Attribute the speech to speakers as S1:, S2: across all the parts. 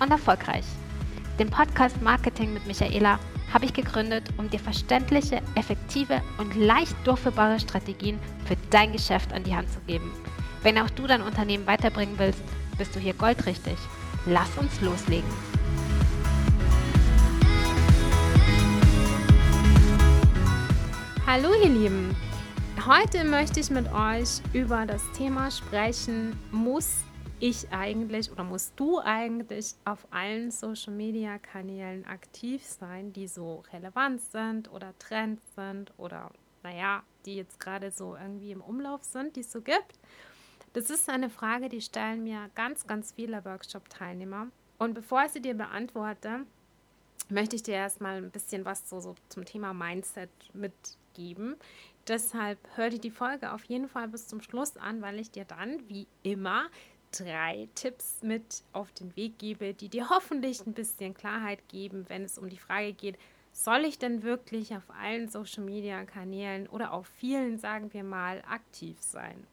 S1: und erfolgreich. Den Podcast Marketing mit Michaela habe ich gegründet, um dir verständliche, effektive und leicht durchführbare Strategien für dein Geschäft an die Hand zu geben. Wenn auch du dein Unternehmen weiterbringen willst, bist du hier goldrichtig. Lass uns loslegen.
S2: Hallo ihr Lieben, heute möchte ich mit euch über das Thema sprechen, muss ich eigentlich oder musst du eigentlich auf allen Social-Media-Kanälen aktiv sein, die so relevant sind oder Trends sind oder naja, die jetzt gerade so irgendwie im Umlauf sind, die es so gibt? Das ist eine Frage, die stellen mir ganz, ganz viele Workshop-Teilnehmer. Und bevor ich sie dir beantworte, möchte ich dir erstmal ein bisschen was so, so zum Thema Mindset mitgeben. Deshalb hör dir die Folge auf jeden Fall bis zum Schluss an, weil ich dir dann, wie immer, drei Tipps mit auf den Weg gebe, die dir hoffentlich ein bisschen Klarheit geben, wenn es um die Frage geht, soll ich denn wirklich auf allen Social-Media-Kanälen oder auf vielen, sagen wir mal, aktiv sein?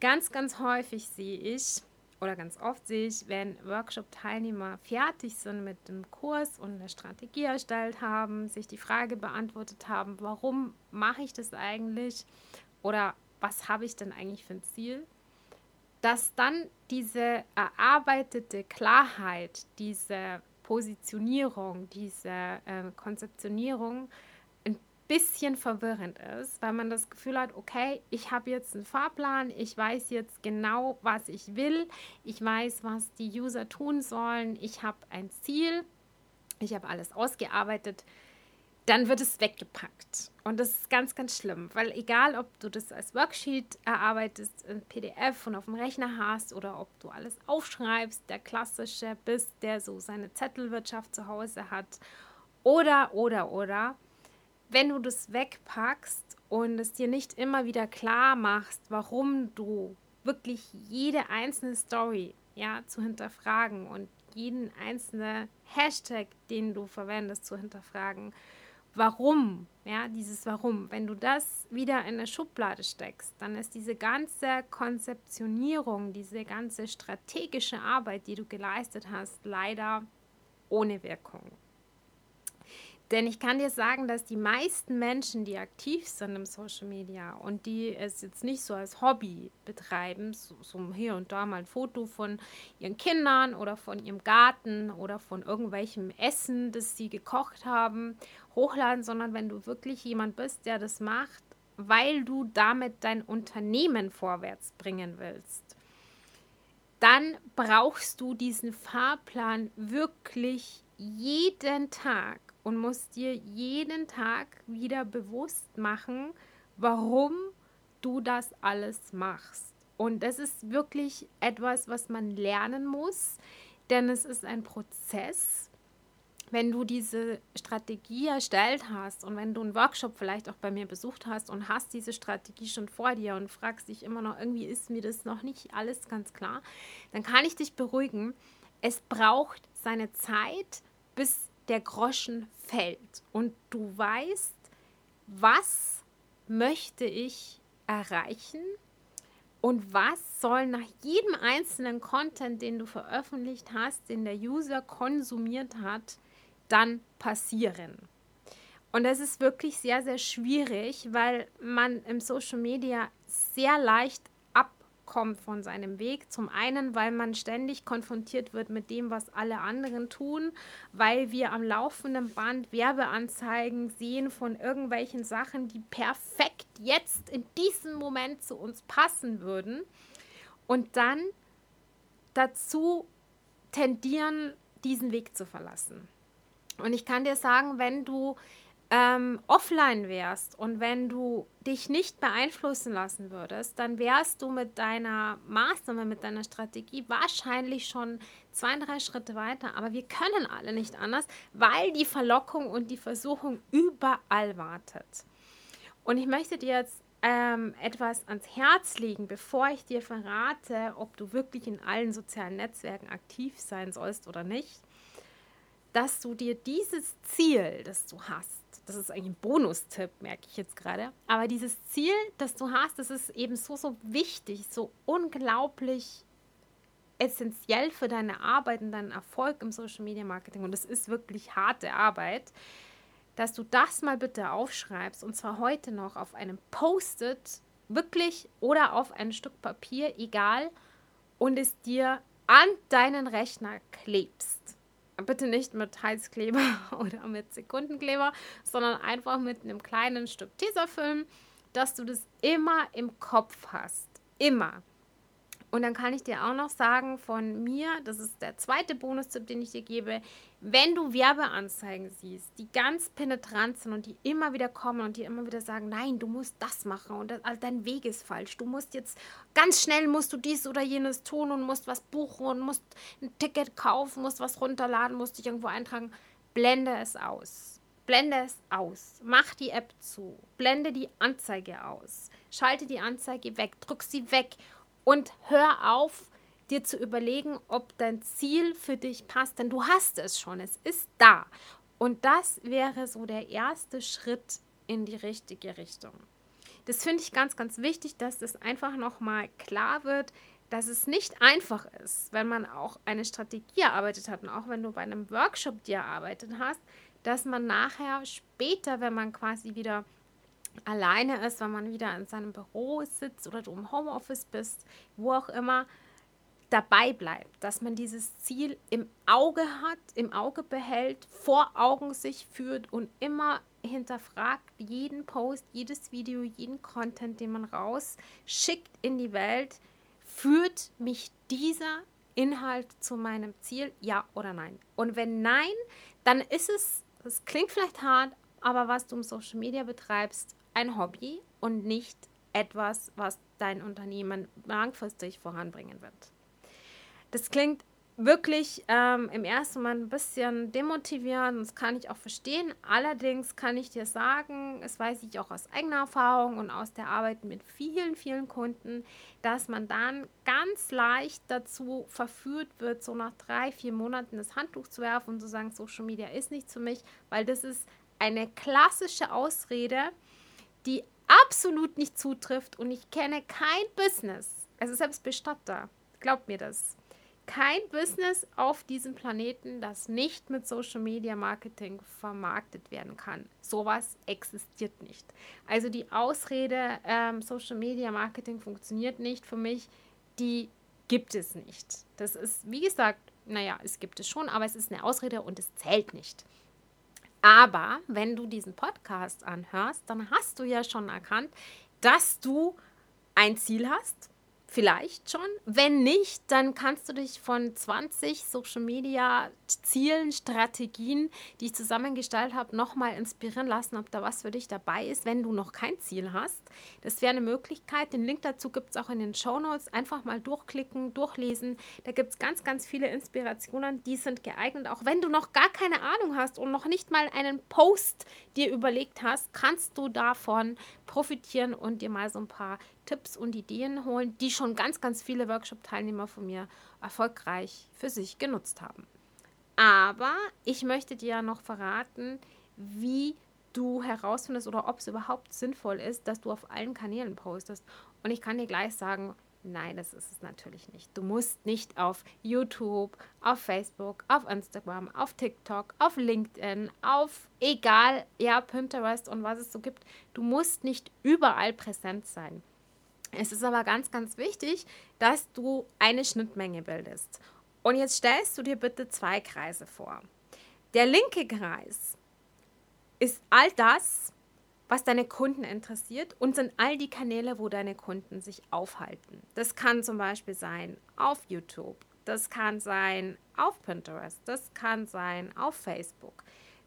S2: Ganz, ganz häufig sehe ich, oder ganz oft sehe ich, wenn Workshop-Teilnehmer fertig sind mit dem Kurs und eine Strategie erstellt haben, sich die Frage beantwortet haben, warum mache ich das eigentlich oder was habe ich denn eigentlich für ein Ziel, dass dann diese erarbeitete Klarheit, diese Positionierung, diese äh, Konzeptionierung bisschen verwirrend ist, weil man das Gefühl hat, okay, ich habe jetzt einen Fahrplan, ich weiß jetzt genau, was ich will, ich weiß, was die User tun sollen, ich habe ein Ziel, ich habe alles ausgearbeitet, dann wird es weggepackt. Und das ist ganz, ganz schlimm, weil egal, ob du das als Worksheet erarbeitest, in PDF und auf dem Rechner hast oder ob du alles aufschreibst, der klassische bist, der so seine Zettelwirtschaft zu Hause hat oder, oder, oder, wenn du das wegpackst und es dir nicht immer wieder klar machst, warum du wirklich jede einzelne Story ja, zu hinterfragen und jeden einzelnen Hashtag, den du verwendest, zu hinterfragen, warum, ja, dieses Warum, wenn du das wieder in eine Schublade steckst, dann ist diese ganze Konzeptionierung, diese ganze strategische Arbeit, die du geleistet hast, leider ohne Wirkung. Denn ich kann dir sagen, dass die meisten Menschen, die aktiv sind im Social Media und die es jetzt nicht so als Hobby betreiben, so, so, hier und da mal ein Foto von ihren Kindern oder von ihrem Garten oder von irgendwelchem Essen, das sie gekocht haben, hochladen, sondern wenn du wirklich jemand bist, der das macht, weil du damit dein Unternehmen vorwärts bringen willst, dann brauchst du diesen Fahrplan wirklich jeden Tag und musst dir jeden Tag wieder bewusst machen, warum du das alles machst. Und das ist wirklich etwas, was man lernen muss, denn es ist ein Prozess. Wenn du diese Strategie erstellt hast und wenn du einen Workshop vielleicht auch bei mir besucht hast und hast diese Strategie schon vor dir und fragst dich immer noch, irgendwie ist mir das noch nicht alles ganz klar, dann kann ich dich beruhigen. Es braucht seine Zeit, bis der Groschen fällt und du weißt, was möchte ich erreichen und was soll nach jedem einzelnen Content, den du veröffentlicht hast, den der User konsumiert hat, dann passieren. Und das ist wirklich sehr, sehr schwierig, weil man im Social Media sehr leicht abkommt von seinem Weg. Zum einen, weil man ständig konfrontiert wird mit dem, was alle anderen tun, weil wir am laufenden Band Werbeanzeigen sehen von irgendwelchen Sachen, die perfekt jetzt in diesem Moment zu uns passen würden. Und dann dazu tendieren, diesen Weg zu verlassen. Und ich kann dir sagen, wenn du ähm, offline wärst und wenn du dich nicht beeinflussen lassen würdest, dann wärst du mit deiner Maßnahme, mit deiner Strategie wahrscheinlich schon zwei, drei Schritte weiter. Aber wir können alle nicht anders, weil die Verlockung und die Versuchung überall wartet. Und ich möchte dir jetzt ähm, etwas ans Herz legen, bevor ich dir verrate, ob du wirklich in allen sozialen Netzwerken aktiv sein sollst oder nicht, dass du dir dieses Ziel, das du hast, das ist eigentlich ein Bonustipp, merke ich jetzt gerade, aber dieses Ziel, das du hast, das ist eben so, so wichtig, so unglaublich essentiell für deine Arbeit und deinen Erfolg im Social Media Marketing und es ist wirklich harte Arbeit dass du das mal bitte aufschreibst und zwar heute noch auf einem Post-it, wirklich oder auf ein Stück Papier, egal, und es dir an deinen Rechner klebst. Bitte nicht mit Heißkleber oder mit Sekundenkleber, sondern einfach mit einem kleinen Stück Tesafilm, dass du das immer im Kopf hast. Immer. Und dann kann ich dir auch noch sagen von mir, das ist der zweite Bonustipp, den ich dir gebe, wenn du Werbeanzeigen siehst, die ganz penetrant sind und die immer wieder kommen und die immer wieder sagen, nein, du musst das machen und das, also dein Weg ist falsch, du musst jetzt ganz schnell musst du dies oder jenes tun und musst was buchen und musst ein Ticket kaufen, musst was runterladen, musst dich irgendwo eintragen, blende es aus. Blende es aus. Mach die App zu. Blende die Anzeige aus. Schalte die Anzeige weg. Drück sie weg und hör auf, dir zu überlegen, ob dein Ziel für dich passt, denn du hast es schon, es ist da. Und das wäre so der erste Schritt in die richtige Richtung. Das finde ich ganz, ganz wichtig, dass das einfach nochmal klar wird, dass es nicht einfach ist, wenn man auch eine Strategie erarbeitet hat und auch wenn du bei einem Workshop dir erarbeitet hast, dass man nachher später, wenn man quasi wieder alleine ist, wenn man wieder in seinem Büro sitzt oder du im Homeoffice bist, wo auch immer, dabei bleibt, dass man dieses Ziel im Auge hat, im Auge behält, vor Augen sich führt und immer hinterfragt jeden Post, jedes Video, jeden Content, den man rausschickt in die Welt, führt mich dieser Inhalt zu meinem Ziel, ja oder nein? Und wenn nein, dann ist es, das klingt vielleicht hart, aber was du im Social Media betreibst, ein Hobby und nicht etwas, was dein Unternehmen langfristig voranbringen wird. Das klingt wirklich ähm, im ersten Mal ein bisschen demotivierend, das kann ich auch verstehen. Allerdings kann ich dir sagen, es weiß ich auch aus eigener Erfahrung und aus der Arbeit mit vielen, vielen Kunden, dass man dann ganz leicht dazu verführt wird, so nach drei, vier Monaten das Handtuch zu werfen und zu sagen, Social Media ist nicht für mich, weil das ist eine klassische Ausrede, die absolut nicht zutrifft und ich kenne kein Business, also selbst Bestatter, glaubt mir das, kein Business auf diesem Planeten, das nicht mit Social Media Marketing vermarktet werden kann. Sowas existiert nicht. Also die Ausrede, ähm, Social Media Marketing funktioniert nicht für mich, die gibt es nicht. Das ist, wie gesagt, naja, es gibt es schon, aber es ist eine Ausrede und es zählt nicht. Aber wenn du diesen Podcast anhörst, dann hast du ja schon erkannt, dass du ein Ziel hast Vielleicht schon. Wenn nicht, dann kannst du dich von 20 Social Media Zielen, Strategien, die ich zusammengestellt habe, nochmal inspirieren lassen, ob da was für dich dabei ist, wenn du noch kein Ziel hast. Das wäre eine Möglichkeit. Den Link dazu gibt es auch in den Show Notes. Einfach mal durchklicken, durchlesen. Da gibt es ganz, ganz viele Inspirationen, die sind geeignet. Auch wenn du noch gar keine Ahnung hast und noch nicht mal einen Post dir überlegt hast, kannst du davon profitieren und dir mal so ein paar Tipps und Ideen holen, die schon ganz, ganz viele Workshop-Teilnehmer von mir erfolgreich für sich genutzt haben. Aber ich möchte dir ja noch verraten, wie du herausfindest oder ob es überhaupt sinnvoll ist, dass du auf allen Kanälen postest. Und ich kann dir gleich sagen, nein, das ist es natürlich nicht. Du musst nicht auf YouTube, auf Facebook, auf Instagram, auf TikTok, auf LinkedIn, auf egal, ja, Pinterest und was es so gibt. Du musst nicht überall präsent sein. Es ist aber ganz, ganz wichtig, dass du eine Schnittmenge bildest. Und jetzt stellst du dir bitte zwei Kreise vor. Der linke Kreis ist all das, was deine Kunden interessiert und sind all die Kanäle, wo deine Kunden sich aufhalten. Das kann zum Beispiel sein auf YouTube, das kann sein auf Pinterest, das kann sein auf Facebook,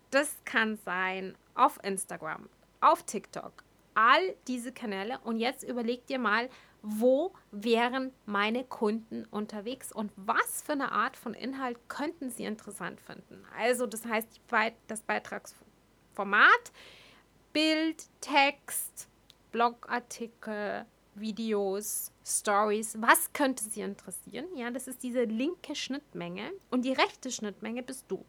S2: das kann sein auf Instagram, auf TikTok, all diese Kanäle. Und jetzt überleg dir mal, wo wären meine Kunden unterwegs und was für eine Art von Inhalt könnten sie interessant finden. Also das heißt, das Beitragsformat, Bild, Text, Blogartikel, Videos, Stories, was könnte sie interessieren? Ja, das ist diese linke Schnittmenge und die rechte Schnittmenge bist du.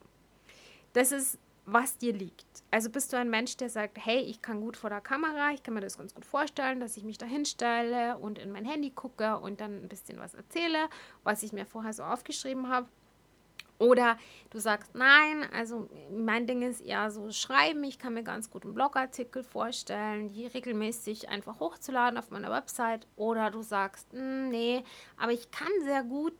S2: Das ist was dir liegt. Also bist du ein Mensch, der sagt, hey, ich kann gut vor der Kamera, ich kann mir das ganz gut vorstellen, dass ich mich da hinstelle und in mein Handy gucke und dann ein bisschen was erzähle, was ich mir vorher so aufgeschrieben habe. Oder du sagst, nein, also mein Ding ist eher so schreiben. Ich kann mir ganz gut einen Blogartikel vorstellen, die regelmäßig einfach hochzuladen auf meiner Website. Oder du sagst, hm, nee, aber ich kann sehr gut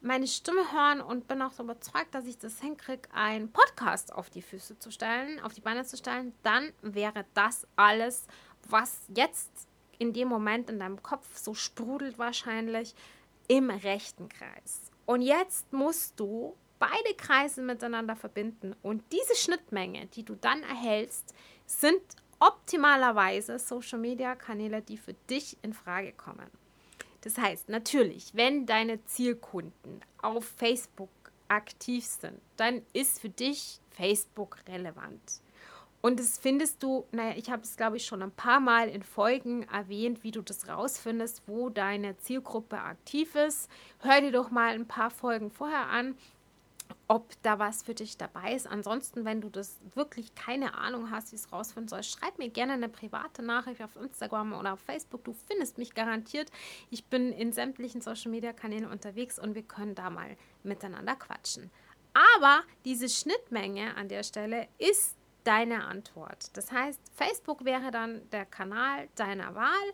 S2: meine Stimme hören und bin auch so überzeugt, dass ich das hinkriege, einen Podcast auf die Füße zu stellen, auf die Beine zu stellen, dann wäre das alles, was jetzt in dem Moment in deinem Kopf so sprudelt wahrscheinlich, im rechten Kreis. Und jetzt musst du beide Kreise miteinander verbinden und diese Schnittmenge, die du dann erhältst, sind optimalerweise Social Media Kanäle, die für dich in Frage kommen. Das heißt, natürlich, wenn deine Zielkunden auf Facebook aktiv sind, dann ist für dich Facebook relevant. Und das findest du, naja, ich habe es glaube ich schon ein paar Mal in Folgen erwähnt, wie du das rausfindest, wo deine Zielgruppe aktiv ist. Hör dir doch mal ein paar Folgen vorher an ob da was für dich dabei ist. Ansonsten, wenn du das wirklich keine Ahnung hast, wie es rausfinden soll, schreib mir gerne eine private Nachricht auf Instagram oder auf Facebook. Du findest mich garantiert. Ich bin in sämtlichen Social Media Kanälen unterwegs und wir können da mal miteinander quatschen. Aber diese Schnittmenge an der Stelle ist deine Antwort. Das heißt, Facebook wäre dann der Kanal deiner Wahl,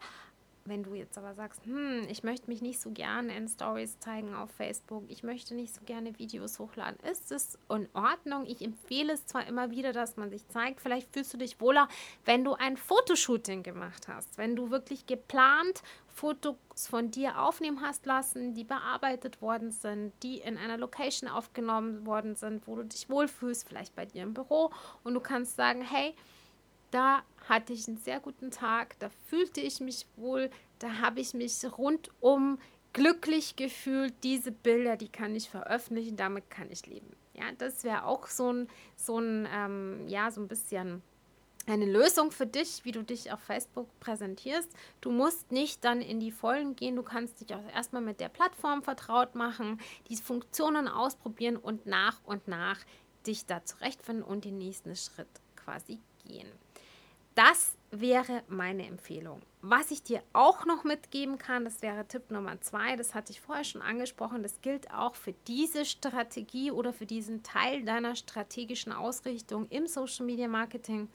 S2: wenn du jetzt aber sagst, hm, ich möchte mich nicht so gerne in Stories zeigen auf Facebook, ich möchte nicht so gerne Videos hochladen, ist es in Ordnung. Ich empfehle es zwar immer wieder, dass man sich zeigt, vielleicht fühlst du dich wohler, wenn du ein Fotoshooting gemacht hast, wenn du wirklich geplant Fotos von dir aufnehmen hast lassen, die bearbeitet worden sind, die in einer Location aufgenommen worden sind, wo du dich wohlfühlst, vielleicht bei dir im Büro und du kannst sagen, hey, da hatte ich einen sehr guten Tag, da fühlte ich mich wohl, da habe ich mich rundum glücklich gefühlt. Diese Bilder, die kann ich veröffentlichen, damit kann ich leben. Ja, das wäre auch so ein, so ein, ähm, ja, so ein bisschen eine Lösung für dich, wie du dich auf Facebook präsentierst. Du musst nicht dann in die Vollen gehen, du kannst dich auch erstmal mit der Plattform vertraut machen, die Funktionen ausprobieren und nach und nach dich da zurechtfinden und den nächsten Schritt quasi gehen. Das wäre meine Empfehlung. Was ich dir auch noch mitgeben kann, das wäre Tipp Nummer zwei, das hatte ich vorher schon angesprochen, das gilt auch für diese Strategie oder für diesen Teil deiner strategischen Ausrichtung im Social Media Marketing.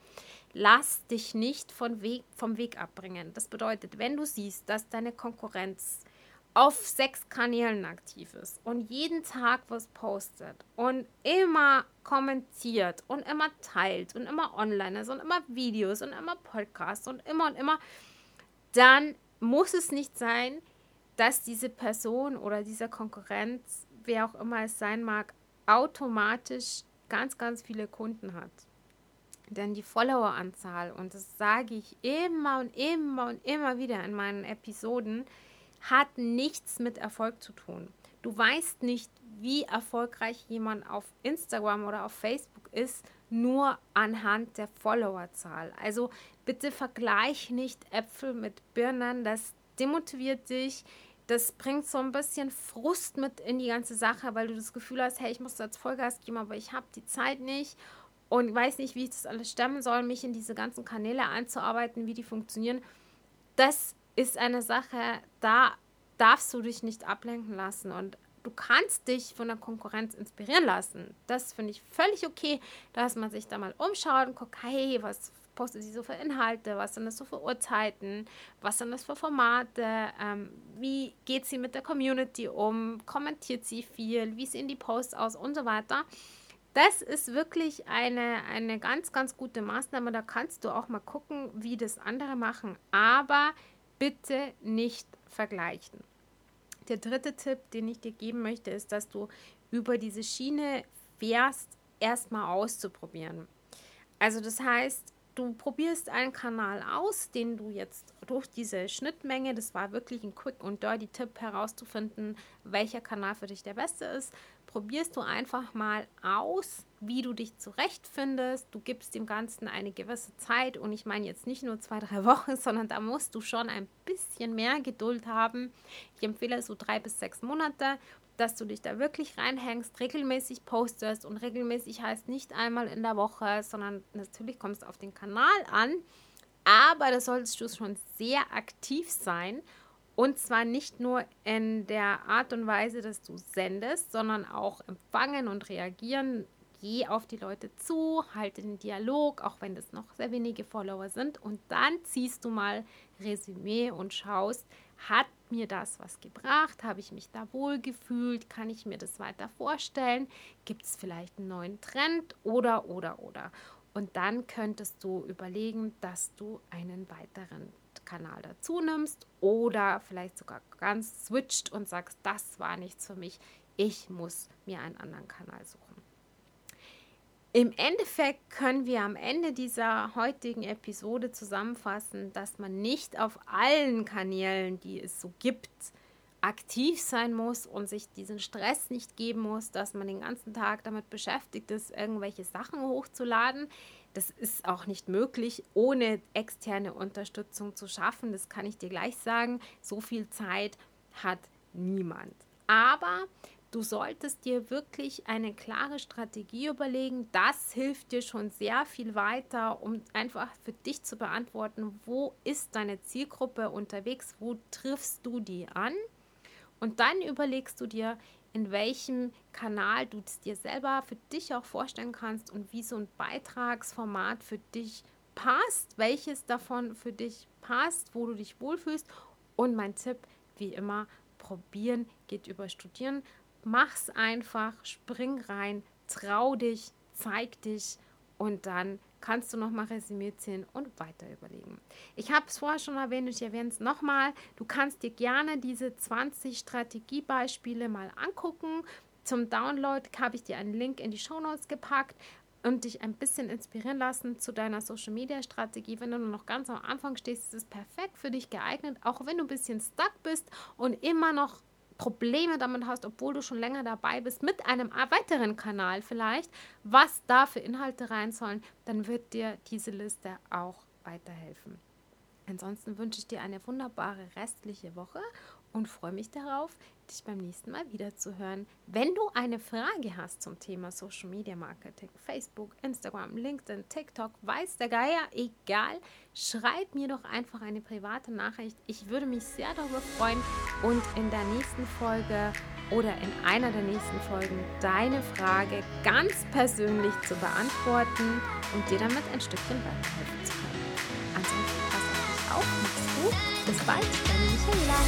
S2: Lass dich nicht von Weg, vom Weg abbringen. Das bedeutet, wenn du siehst, dass deine Konkurrenz auf sechs Kanälen aktiv ist und jeden Tag was postet und immer kommentiert und immer teilt und immer online ist und immer Videos und immer Podcasts und immer und immer, dann muss es nicht sein, dass diese Person oder dieser Konkurrenz, wer auch immer es sein mag, automatisch ganz, ganz viele Kunden hat. Denn die Followeranzahl, und das sage ich immer und immer und immer wieder in meinen Episoden, hat nichts mit Erfolg zu tun. Du weißt nicht, wie erfolgreich jemand auf Instagram oder auf Facebook ist, nur anhand der Followerzahl. Also bitte vergleich nicht Äpfel mit Birnen, das demotiviert dich. Das bringt so ein bisschen Frust mit in die ganze Sache, weil du das Gefühl hast, hey, ich muss jetzt Vollgas geben, aber ich habe die Zeit nicht und weiß nicht, wie ich das alles stemmen soll, mich in diese ganzen Kanäle einzuarbeiten, wie die funktionieren. Das ist eine Sache, da darfst du dich nicht ablenken lassen und du kannst dich von der Konkurrenz inspirieren lassen. Das finde ich völlig okay, dass man sich da mal umschaut und guckt, hey, was postet sie so für Inhalte, was sind das so für Uhrzeiten, was sind das für Formate, ähm, wie geht sie mit der Community um, kommentiert sie viel, wie sehen die Posts aus und so weiter. Das ist wirklich eine, eine ganz, ganz gute Maßnahme. Da kannst du auch mal gucken, wie das andere machen. Aber bitte nicht vergleichen. Der dritte Tipp, den ich dir geben möchte, ist, dass du über diese Schiene fährst, erstmal auszuprobieren. Also das heißt, du probierst einen Kanal aus, den du jetzt durch diese Schnittmenge, das war wirklich ein quick und dirty Tipp herauszufinden, welcher Kanal für dich der beste ist, probierst du einfach mal aus, wie du dich zurechtfindest. Du gibst dem Ganzen eine gewisse Zeit und ich meine jetzt nicht nur zwei, drei Wochen, sondern da musst du schon ein bisschen mehr Geduld haben. Ich empfehle so drei bis sechs Monate dass du dich da wirklich reinhängst, regelmäßig postest und regelmäßig heißt nicht einmal in der Woche, sondern natürlich kommst du auf den Kanal an, aber da solltest du schon sehr aktiv sein und zwar nicht nur in der Art und Weise, dass du sendest, sondern auch empfangen und reagieren. Geh auf die Leute zu, halte den Dialog, auch wenn das noch sehr wenige Follower sind. Und dann ziehst du mal Resümee und schaust, hat mir das was gebracht? Habe ich mich da wohl gefühlt? Kann ich mir das weiter vorstellen? Gibt es vielleicht einen neuen Trend oder, oder, oder? Und dann könntest du überlegen, dass du einen weiteren Kanal dazu nimmst oder vielleicht sogar ganz switcht und sagst, das war nichts für mich, ich muss mir einen anderen Kanal suchen. Im Endeffekt können wir am Ende dieser heutigen Episode zusammenfassen, dass man nicht auf allen Kanälen, die es so gibt, aktiv sein muss und sich diesen Stress nicht geben muss, dass man den ganzen Tag damit beschäftigt ist, irgendwelche Sachen hochzuladen. Das ist auch nicht möglich, ohne externe Unterstützung zu schaffen. Das kann ich dir gleich sagen. So viel Zeit hat niemand. Aber Du solltest dir wirklich eine klare Strategie überlegen. Das hilft dir schon sehr viel weiter, um einfach für dich zu beantworten, wo ist deine Zielgruppe unterwegs, wo triffst du die an? Und dann überlegst du dir, in welchem Kanal du es dir selber für dich auch vorstellen kannst und wie so ein Beitragsformat für dich passt, welches davon für dich passt, wo du dich wohlfühlst. Und mein Tipp, wie immer, probieren geht über studieren. Mach's einfach, spring rein, trau dich, zeig dich und dann kannst du nochmal Resümee ziehen und weiter überlegen. Ich habe es vorher schon erwähnt, ich erwähne es nochmal. Du kannst dir gerne diese 20 Strategiebeispiele mal angucken. Zum Download habe ich dir einen Link in die Show Notes gepackt und dich ein bisschen inspirieren lassen zu deiner Social Media Strategie. Wenn du noch ganz am Anfang stehst, ist es perfekt für dich geeignet, auch wenn du ein bisschen stuck bist und immer noch Probleme damit hast, obwohl du schon länger dabei bist, mit einem weiteren Kanal vielleicht, was da für Inhalte rein sollen, dann wird dir diese Liste auch weiterhelfen. Ansonsten wünsche ich dir eine wunderbare restliche Woche und freue mich darauf, dich beim nächsten Mal wieder zu hören. Wenn du eine Frage hast zum Thema Social Media Marketing, Facebook, Instagram, LinkedIn, TikTok, weiß der Geier, egal, schreib mir doch einfach eine private Nachricht. Ich würde mich sehr darüber freuen und in der nächsten Folge oder in einer der nächsten Folgen deine Frage ganz persönlich zu beantworten und dir damit ein Stückchen weiterhelfen zu können. Bis bald, deine Michaela.